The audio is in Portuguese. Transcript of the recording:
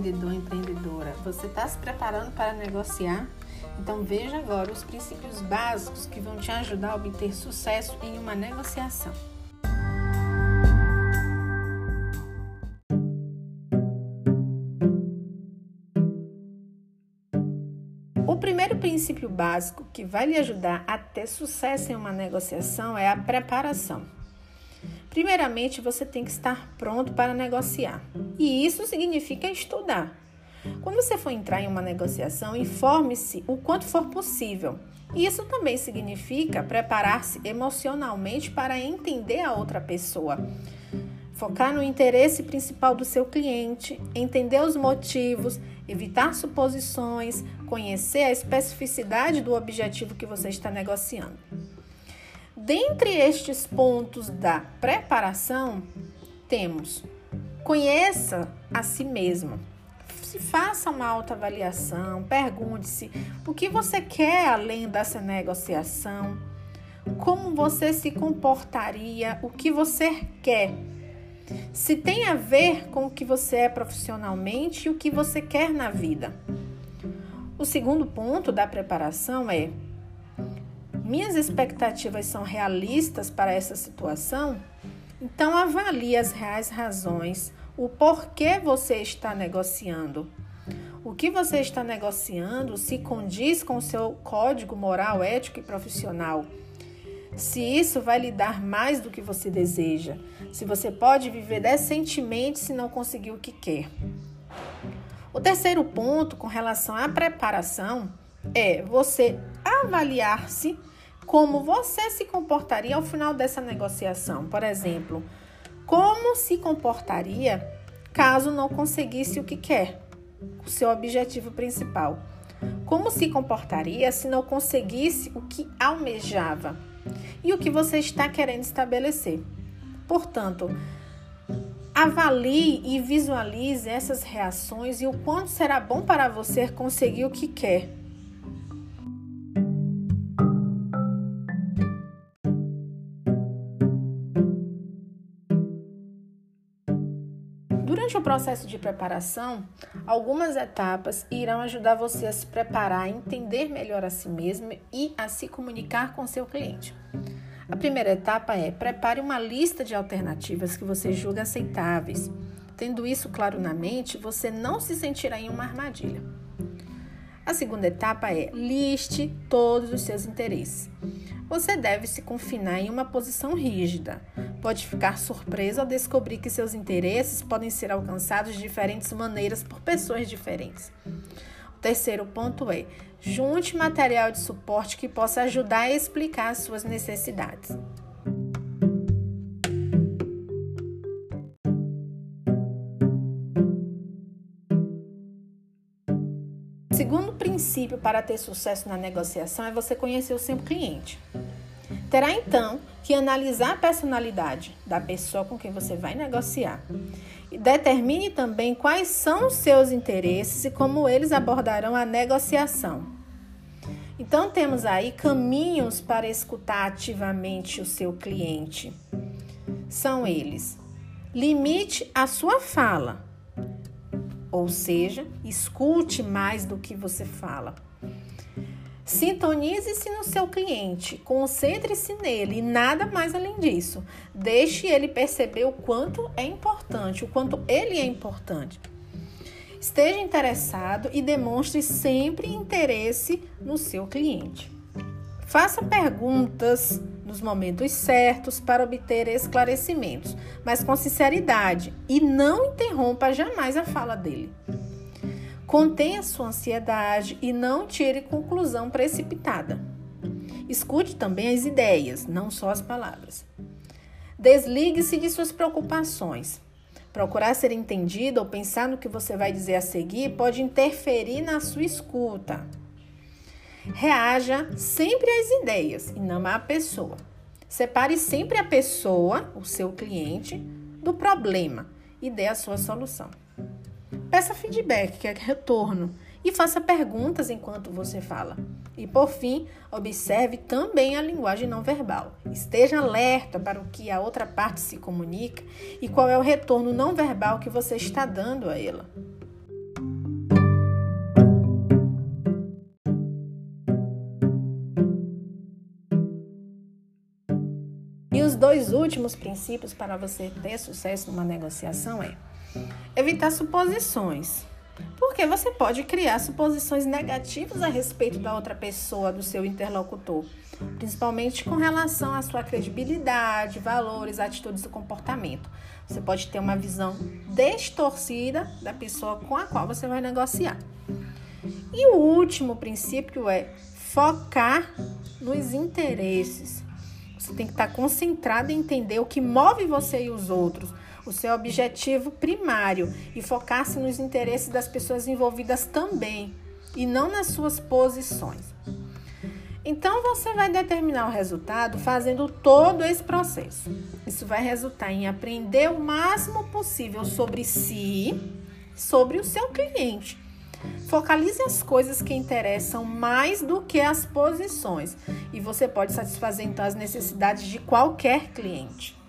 empreendedor, empreendedora, você está se preparando para negociar? Então veja agora os princípios básicos que vão te ajudar a obter sucesso em uma negociação. O primeiro princípio básico que vai lhe ajudar a ter sucesso em uma negociação é a preparação. Primeiramente, você tem que estar pronto para negociar. E isso significa estudar. Quando você for entrar em uma negociação, informe-se o quanto for possível. Isso também significa preparar-se emocionalmente para entender a outra pessoa. Focar no interesse principal do seu cliente, entender os motivos, evitar suposições, conhecer a especificidade do objetivo que você está negociando. Dentre estes pontos da preparação, temos conheça a si mesmo. Se faça uma autoavaliação, pergunte-se o que você quer além dessa negociação, como você se comportaria, o que você quer. Se tem a ver com o que você é profissionalmente e o que você quer na vida. O segundo ponto da preparação é minhas expectativas são realistas para essa situação? Então avalie as reais razões, o porquê você está negociando. O que você está negociando se condiz com o seu código moral, ético e profissional. Se isso vai lhe dar mais do que você deseja, se você pode viver decentemente se não conseguir o que quer. O terceiro ponto com relação à preparação é você avaliar-se como você se comportaria ao final dessa negociação. Por exemplo, como se comportaria caso não conseguisse o que quer, o seu objetivo principal. Como se comportaria se não conseguisse o que almejava e o que você está querendo estabelecer. Portanto, avalie e visualize essas reações e o quanto será bom para você conseguir o que quer Durante o processo de preparação, algumas etapas irão ajudar você a se preparar, a entender melhor a si mesmo e a se comunicar com seu cliente. A primeira etapa é prepare uma lista de alternativas que você julga aceitáveis. Tendo isso claro na mente, você não se sentirá em uma armadilha. A segunda etapa é liste todos os seus interesses. Você deve se confinar em uma posição rígida. Pode ficar surpreso ao descobrir que seus interesses podem ser alcançados de diferentes maneiras por pessoas diferentes. O terceiro ponto é: junte material de suporte que possa ajudar a explicar as suas necessidades. segundo princípio para ter sucesso na negociação é você conhecer o seu cliente. Terá então que analisar a personalidade da pessoa com quem você vai negociar. Determine também quais são os seus interesses e como eles abordarão a negociação. Então temos aí caminhos para escutar ativamente o seu cliente. São eles: limite a sua fala ou seja, escute mais do que você fala. Sintonize-se no seu cliente, concentre-se nele e nada mais além disso. Deixe ele perceber o quanto é importante, o quanto ele é importante. Esteja interessado e demonstre sempre interesse no seu cliente. Faça perguntas nos momentos certos para obter esclarecimentos, mas com sinceridade e não interrompa jamais a fala dele. Contenha sua ansiedade e não tire conclusão precipitada. Escute também as ideias, não só as palavras. Desligue-se de suas preocupações. Procurar ser entendido ou pensar no que você vai dizer a seguir pode interferir na sua escuta. Reaja sempre às ideias e não à pessoa. Separe sempre a pessoa, o seu cliente, do problema e dê a sua solução. Peça feedback, que é retorno, e faça perguntas enquanto você fala. E por fim, observe também a linguagem não verbal. Esteja alerta para o que a outra parte se comunica e qual é o retorno não verbal que você está dando a ela. E os dois últimos princípios para você ter sucesso numa negociação é evitar suposições. Porque você pode criar suposições negativas a respeito da outra pessoa, do seu interlocutor, principalmente com relação à sua credibilidade, valores, atitudes e comportamento. Você pode ter uma visão distorcida da pessoa com a qual você vai negociar. E o último princípio é focar nos interesses. Você tem que estar concentrado em entender o que move você e os outros, o seu objetivo primário e focar-se nos interesses das pessoas envolvidas também e não nas suas posições. Então você vai determinar o resultado fazendo todo esse processo. Isso vai resultar em aprender o máximo possível sobre si, sobre o seu cliente Focalize as coisas que interessam mais do que as posições e você pode satisfazer então as necessidades de qualquer cliente.